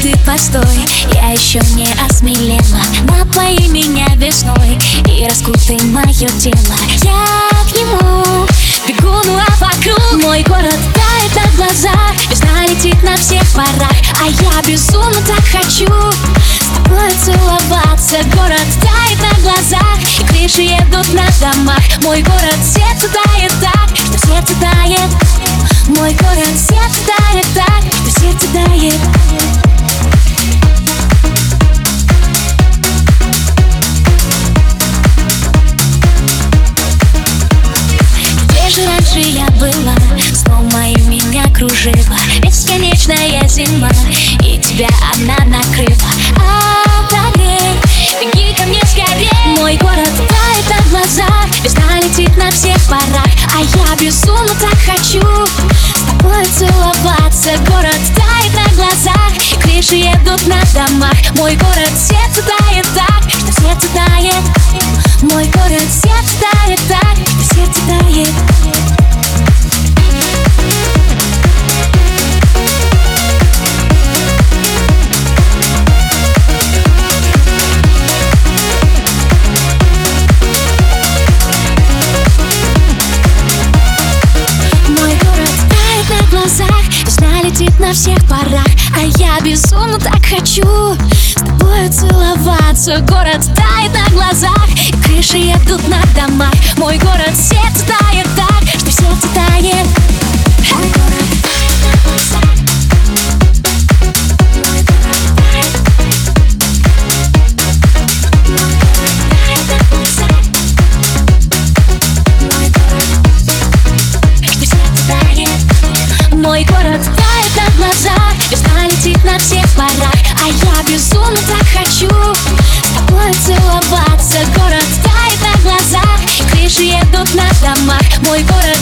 ты постой Я еще не осмелела. Напои меня весной И раскутай мое тело. Я к нему бегу, ну а вокруг Мой город тает на глазах Весна летит на всех парах. А я безумно так хочу С тобой целоваться. Город тает на глазах И крыши едут на домах. Мой город сердце тает так Что сердце тает. Мой город сердце тает так Что сердце тает же я была Снова мои меня кружила. Бесконечная зима И тебя одна накрыла. Отогрей, беги ко мне скорее. Мой город тает на глазах Весна летит на всех парах. А я безумно так хочу С тобой целоваться. Город тает на глазах И крыши едут на домах. Мой город сердце тает так Что сердце тает. Мой город сердце тает так Что сердце тает на всех парах А я безумно так хочу С тобой целоваться. Город тает на глазах И крыши едут на домах. Мой город сердце Крыши едут на домах Мой город